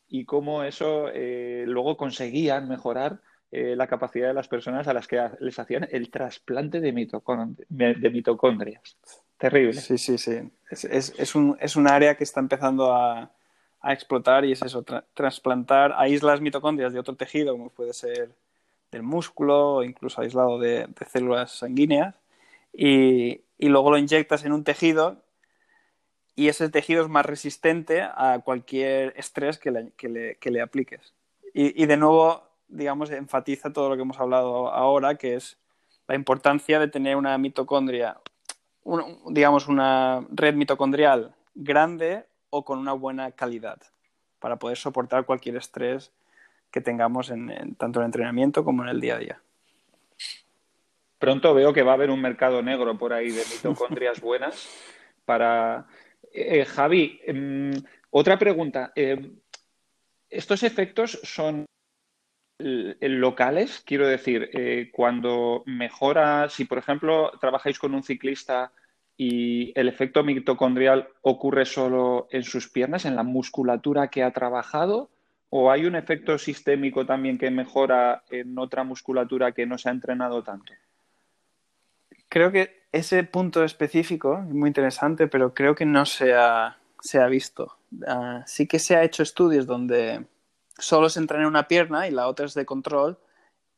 y cómo eso eh, luego conseguían mejorar eh, la capacidad de las personas a las que les hacían el trasplante de, mitocond- de mitocondrias. Terrible. Sí, sí, sí. Es, es, un, es un área que está empezando a, a explotar y es eso, tra- trasplantar, aíslas mitocondrias de otro tejido, como puede ser del músculo incluso aislado de, células sanguíneas, y, y luego lo inyectas en un tejido y ese tejido es más resistente a cualquier estrés que le, que le, que le apliques. Y, y de nuevo, digamos, enfatiza todo lo que hemos hablado ahora, que es la importancia de tener una mitocondria, digamos, una red mitocondrial grande o con una buena calidad para poder soportar cualquier estrés que tengamos en, en- tanto en el entrenamiento como en el día a día. Pronto veo que va a haber un mercado negro por ahí de mitocondrias buenas para... Eh, Javi, em, otra pregunta. Em, ¿estos efectos son locales? Quiero decir, eh, cuando mejora, si por ejemplo trabajáis con un ciclista y el efecto mitocondrial ocurre solo en sus piernas, en la musculatura que ha trabajado, o hay un efecto sistémico también que mejora en otra musculatura que no se ha entrenado tanto? Creo que ese punto específico es muy interesante, pero creo que no se ha, visto. Ah, sí que se ha hecho estudios donde solo se entrena una pierna y la otra es de control,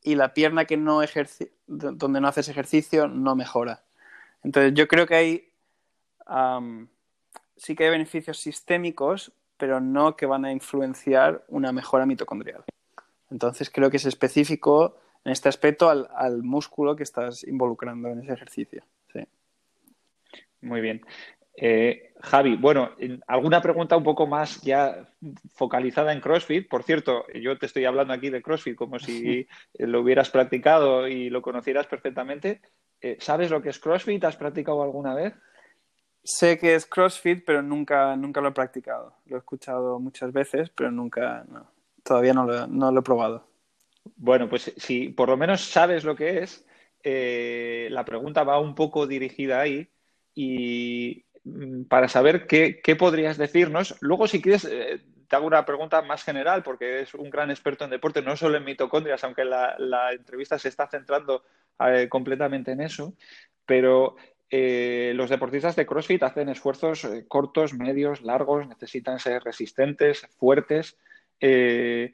y la pierna que no ejerci donde no haces ejercicio no mejora. Entonces yo creo que hay sí que hay beneficios sistémicos, pero no que van a influenciar una mejora mitocondrial. Entonces creo que es específico en este aspecto al, al músculo que estás involucrando en ese ejercicio. Sí. Muy bien. Eh, Javi, bueno, en- alguna pregunta un poco más ya focalizada en CrossFit. Por cierto, yo te estoy hablando aquí de CrossFit como si lo hubieras practicado y lo conocieras perfectamente. Eh, ¿sabes lo que es CrossFit? ¿Has practicado alguna vez? Sé que es CrossFit, pero nunca, nunca lo he practicado. Lo he escuchado muchas veces, pero nunca, todavía no lo, he probado. Bueno, pues si por lo menos sabes lo que es, eh, la pregunta va un poco dirigida ahí y mm, para saber qué, qué podrías decirnos. Luego, si quieres, eh, te hago una pregunta más general, porque es un gran experto en deporte, no solo en mitocondrias, aunque la, la entrevista se está centrando eh, completamente en eso, pero eh, los deportistas de CrossFit hacen esfuerzos eh, cortos, medios, largos, necesitan ser resistentes, fuertes. Eh,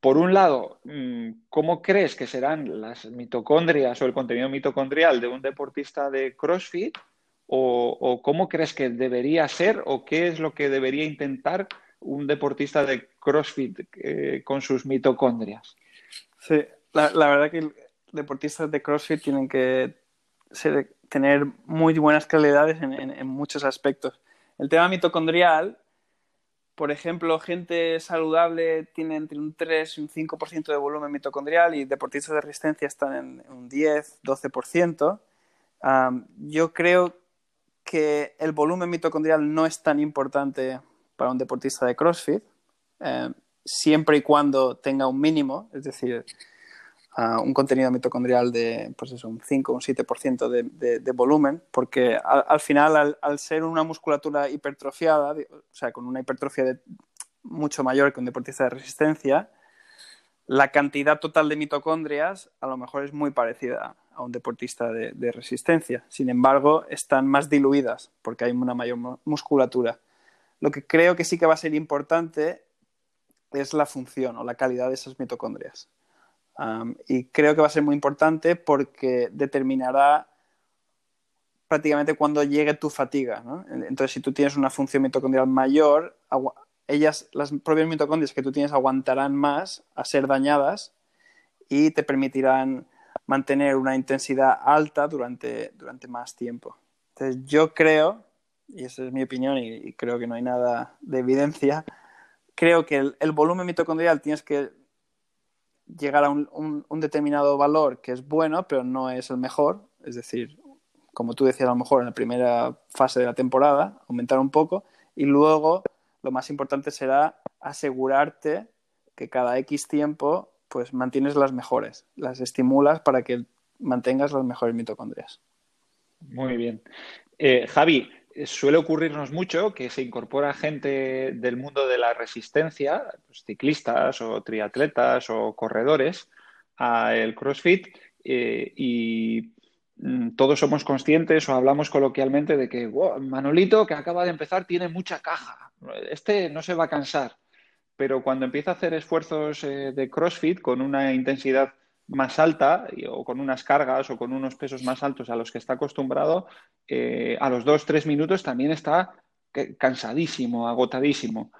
por un lado, mm, ¿cómo crees que serán las mitocondrias o el contenido mitocondrial de un deportista de CrossFit? O, cómo crees que debería ser o qué es lo que debería intentar un deportista de CrossFit con sus mitocondrias? Sí, la, la verdad que deportistas de CrossFit tienen que tener muy buenas calidades en, muchos aspectos. El tema mitocondrial, por ejemplo, gente saludable tiene entre un 3 y un 5% de volumen mitocondrial y deportistas de resistencia están en un 10, 12%. yo creo que el volumen mitocondrial no es tan importante para un deportista de CrossFit, eh, siempre y cuando tenga un mínimo, es decir, un contenido mitocondrial de pues eso, un 5 o un 7% de, de, volumen, porque al, final, al, ser una musculatura hipertrofiada, o sea, con una hipertrofia de, mucho mayor que un deportista de resistencia, la cantidad total de mitocondrias a lo mejor es muy parecida a un deportista de, de resistencia. Sin embargo, están más diluidas porque hay una mayor musculatura. Lo que creo que sí que va a ser importante es la función o la calidad de esas mitocondrias y creo que va a ser muy importante porque determinará prácticamente cuando llegue tu fatiga. Entonces, si tú tienes una función mitocondrial mayor, ellas, las propias mitocondrias que tú tienes aguantarán más a ser dañadas y te permitirán mantener una intensidad alta durante, durante más tiempo. Entonces, yo creo, y esa es mi opinión y, creo que no hay nada de evidencia, creo que el volumen mitocondrial tienes que llegar a un, determinado valor que es bueno, pero no es el mejor. Es decir, como tú decías, a lo mejor en la primera fase de la temporada, aumentar un poco. Y luego lo más importante será asegurarte que cada X tiempo pues mantienes las mejores, las estimulas para que mantengas las mejores mitocondrias. Muy bien. Eh, Javi, suele ocurrirnos mucho que se incorpora gente del mundo de la resistencia, pues, ciclistas o triatletas o corredores, al CrossFit eh, y mm, todos somos conscientes o hablamos coloquialmente de que Manolito, que acaba de empezar, tiene mucha caja. Este no se va a cansar. Pero cuando empieza a hacer esfuerzos eh, de CrossFit con una intensidad más alta o con unas cargas o con unos pesos más altos a los que está acostumbrado, eh, a los dos, tres minutos también está cansadísimo, agotadísimo.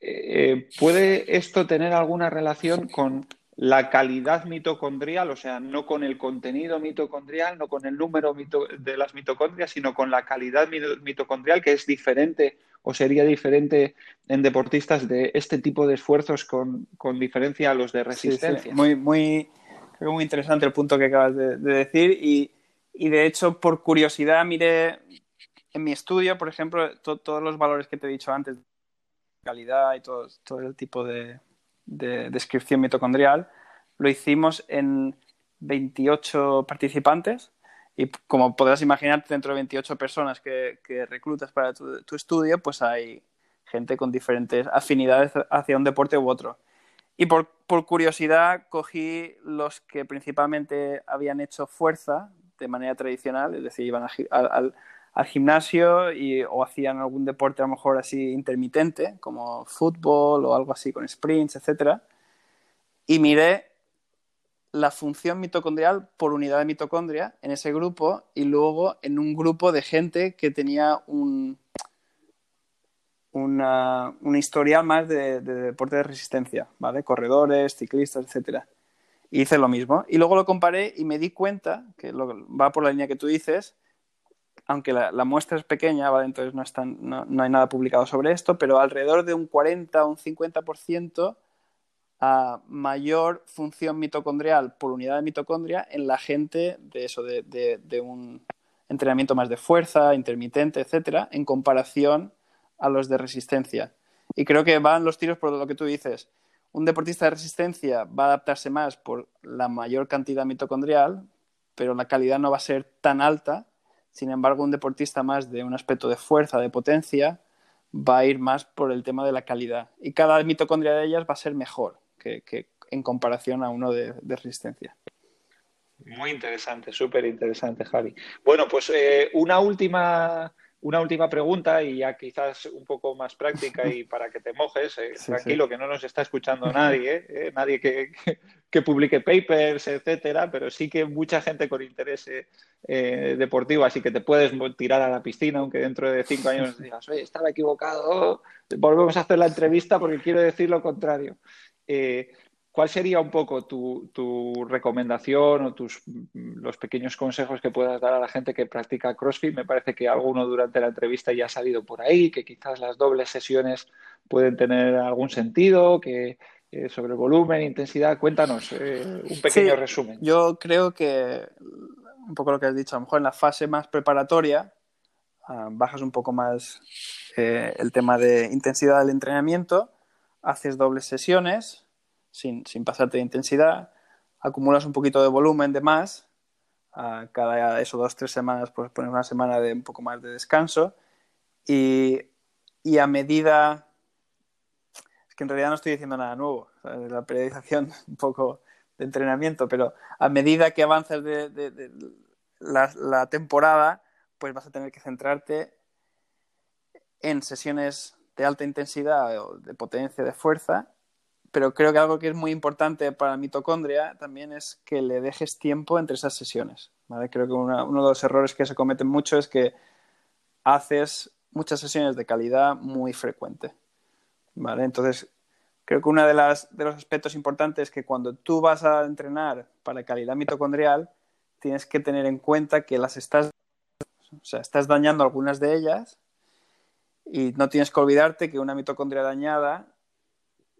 Eh, ¿Puede esto tener alguna relación con la calidad mitocondrial, o sea, no con el contenido mitocondrial, no con el número de las mitocondrias, sino con la calidad mitocondrial que es diferente o sería diferente en deportistas de este tipo de esfuerzos con, diferencia a los de resistencia? Muy, muy, Creo muy interesante el punto que acabas de, decir y, de hecho por curiosidad miré en mi estudio, por ejemplo, todos los valores que te he dicho antes, calidad y todo, todo el tipo de, descripción mitocondrial, lo hicimos en 28 participantes y como podrás imaginar, dentro de 28 personas que, reclutas para tu, tu, estudio, pues hay gente con diferentes afinidades hacia un deporte u otro. Y por, curiosidad cogí los que principalmente habían hecho fuerza de manera tradicional, es decir, iban al, gimnasio o hacían algún deporte a lo mejor así intermitente, como fútbol o algo así con sprints, etc. Y miré la función mitocondrial por unidad de mitocondria en ese grupo y luego en un grupo de gente que tenía un, una, historial más de, deporte de resistencia, ¿vale? Corredores, ciclistas, etcétera. hice lo mismo. Y luego lo comparé y me di cuenta, que va por la línea que tú dices, aunque la, muestra es pequeña, ¿vale? Entonces no, están, no, hay nada publicado sobre esto, pero alrededor de un 40 o un 50% a mayor función mitocondrial por unidad de mitocondria en la gente de eso, de, de un entrenamiento más de fuerza, intermitente, etcétera, en comparación a los de resistencia. Y creo que van los tiros por lo que tú dices. Un deportista de resistencia va a adaptarse más por la mayor cantidad mitocondrial, pero la calidad no va a ser tan alta. Sin embargo, un deportista más de un aspecto de fuerza, de potencia, va a ir más por el tema de la calidad. Y cada mitocondria de ellas va a ser mejor que, en comparación a uno de, de resistencia. Muy interesante, súper interesante, Javi. Bueno, pues eh, una última una última pregunta y ya quizás un poco más práctica y para que te mojes, eh, Sí, tranquilo, que no nos está escuchando nadie, eh, nadie que, que- que publique papers, etcétera, pero sí que mucha gente con interés eh, eh, deportivo, así que te puedes tirar a la piscina, aunque dentro de cinco años digas, oye, estaba equivocado, volvemos a hacer la entrevista porque quiero decir lo contrario. Eh, ¿Cuál sería un poco tu, tu recomendación o tus los pequeños consejos que puedas dar a la gente que practica CrossFit? Me parece que alguno durante la entrevista ya ha salido por ahí, que quizás las dobles sesiones pueden tener algún sentido, que eh, sobre el volumen, intensidad. Cuéntanos eh, un pequeño Sí, resumen. Yo creo que, un poco lo que has dicho, a lo mejor en la fase más preparatoria ah, bajas un poco más eh, el tema de intensidad del entrenamiento, haces dobles sesiones sin, sin pasarte de intensidad, acumulas un poquito de volumen de más, ah, cada eso dos, tres semanas pues pones una semana de un poco más de descanso y, y a medida es que en realidad no estoy diciendo nada nuevo, la periodización un poco de entrenamiento, pero a medida que avanzas de, la, la temporada, pues vas a tener que centrarte en sesiones de alta intensidad de potencia, de fuerza, pero creo que algo que es muy importante para la mitocondria también es que le dejes tiempo entre esas sesiones. ¿vale? Creo que uno de los errores que se cometen mucho es que haces muchas sesiones de calidad muy frecuente. ¿vale? Entonces, creo que uno de, las, de los aspectos importantes es que cuando tú vas a entrenar para calidad mitocondrial, tienes que tener en cuenta que las estás, o sea, estás dañando algunas de ellas y no tienes que olvidarte que una mitocondria dañada,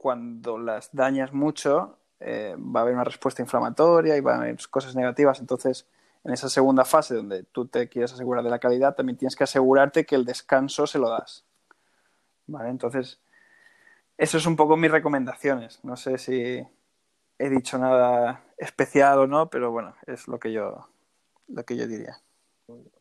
cuando las dañas mucho, eh, va a haber una respuesta inflamatoria y va a haber cosas negativas. Entonces, en esa segunda fase donde tú te quieres asegurar de la calidad, también tienes que asegurarte que el descanso se lo das. ¿Vale? Entonces, eso es un poco mis recomendaciones. No sé si he dicho nada especial o no, pero bueno, es lo que yo, lo que yo diría.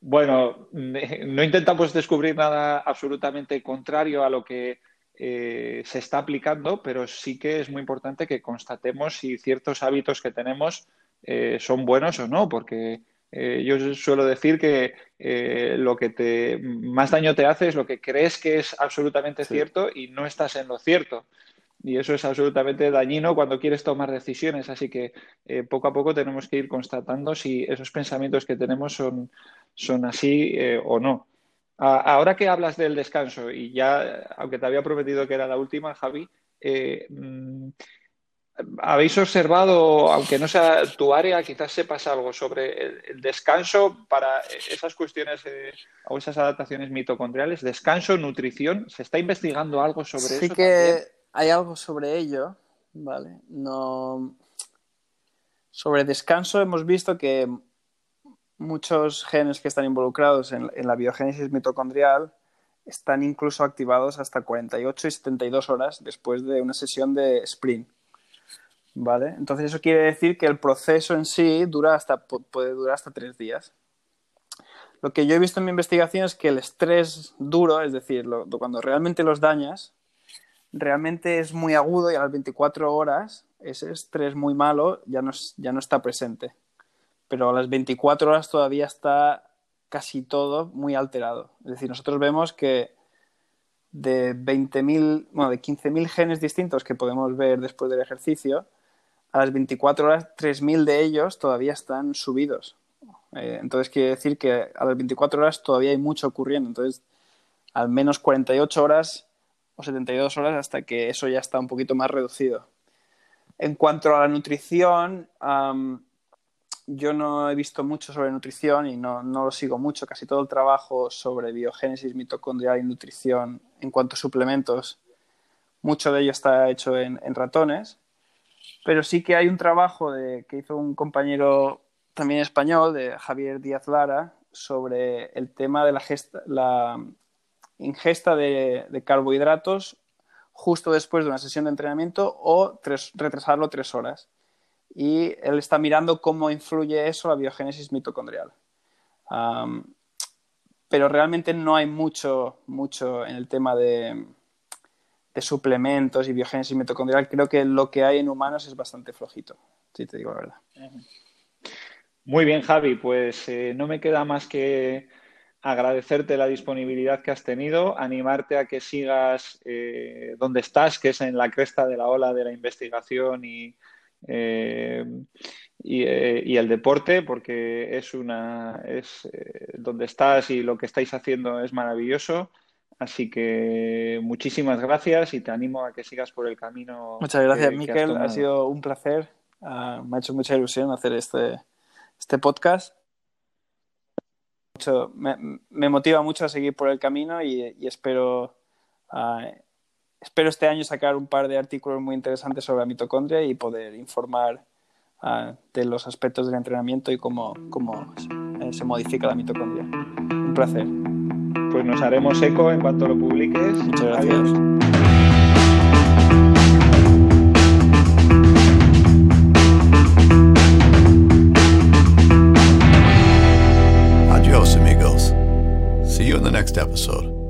Bueno, no intentamos descubrir nada absolutamente contrario a lo que eh, se está aplicando, pero sí que es muy importante que constatemos si ciertos hábitos que tenemos eh, son buenos o no, porque eh, yo suelo decir que eh, lo que te más daño te hace es lo que crees que es absolutamente Sí. cierto y no estás en lo cierto. Y eso es absolutamente dañino cuando quieres tomar decisiones. Así que eh, poco a poco tenemos que ir constatando si esos pensamientos que tenemos son, son así o no. Ahora que hablas del descanso, y ya, aunque te había prometido que era la última, Javi, eh, mm, ¿habéis observado, aunque no sea tu área, quizás sepas algo sobre el, el descanso para esas cuestiones eh, o esas adaptaciones mitocondriales? Descanso, nutrición, ¿se está investigando algo sobre sí eso que también? hay algo sobre ello, ¿vale? No... Sobre descanso hemos visto que muchos genes que están involucrados en, la biogénesis mitocondrial están incluso activados hasta 48 y 72 horas después de una sesión de sprint. ¿Vale? Entonces eso quiere decir que el proceso en sí dura hasta, pu- puede durar hasta tres días. Lo que yo he visto en mi investigación es que el estrés duro, es decir, lo- cuando realmente los dañas, realmente es muy agudo y a las 24 horas ese estrés muy malo ya no, ya no está presente. Pero a las 24 horas todavía está casi todo muy alterado. Es decir, nosotros vemos que de 20.000, bueno, de 15.000 genes distintos que podemos ver después del ejercicio, a las 24 horas 3.000 de ellos todavía están subidos. Eh, entonces quiere decir que a las 24 horas todavía hay mucho ocurriendo. Entonces, al menos 48 horas o 72 horas hasta que eso ya está un poquito más reducido. En cuanto a la nutrición, yo no he visto mucho sobre nutrición y no, no lo sigo mucho. Casi todo el trabajo sobre biogénesis mitocondrial y nutrición en cuanto a suplementos, mucho de ello está hecho en, ratones. Pero sí que hay un trabajo que hizo un compañero también español, de Javier Díaz Lara, sobre el tema de la, gesta- ingesta de, carbohidratos justo después de una sesión de entrenamiento o retrasarlo tres horas. Y él está mirando cómo influye eso la biogénesis mitocondrial. Pero realmente no hay mucho, mucho en el tema de, de suplementos y biogénesis mitocondrial. Creo que lo que hay en humanos es bastante flojito, si te digo la verdad. Muy bien, Javi, pues eh, no me queda más que agradecerte la disponibilidad que has tenido, animarte a que sigas eh, donde estás, que es en la cresta de la ola de la investigación y, eh, y, el deporte, porque es una es donde estás y lo que estáis haciendo es maravilloso. Así que muchísimas gracias y te animo a que sigas por el camino. Muchas gracias, Miquel. Ha sido un placer. Ah, me ha hecho mucha ilusión hacer este, este podcast. me, motiva mucho a seguir por el camino y, espero, ah, espero este año sacar un par de artículos muy interesantes sobre la mitocondria y poder informar ah, de los aspectos del entrenamiento y cómo, cómo se modifica la mitocondria. Un placer. Pues nos haremos eco en cuanto lo publiques. Muchas gracias. See you in the next episode.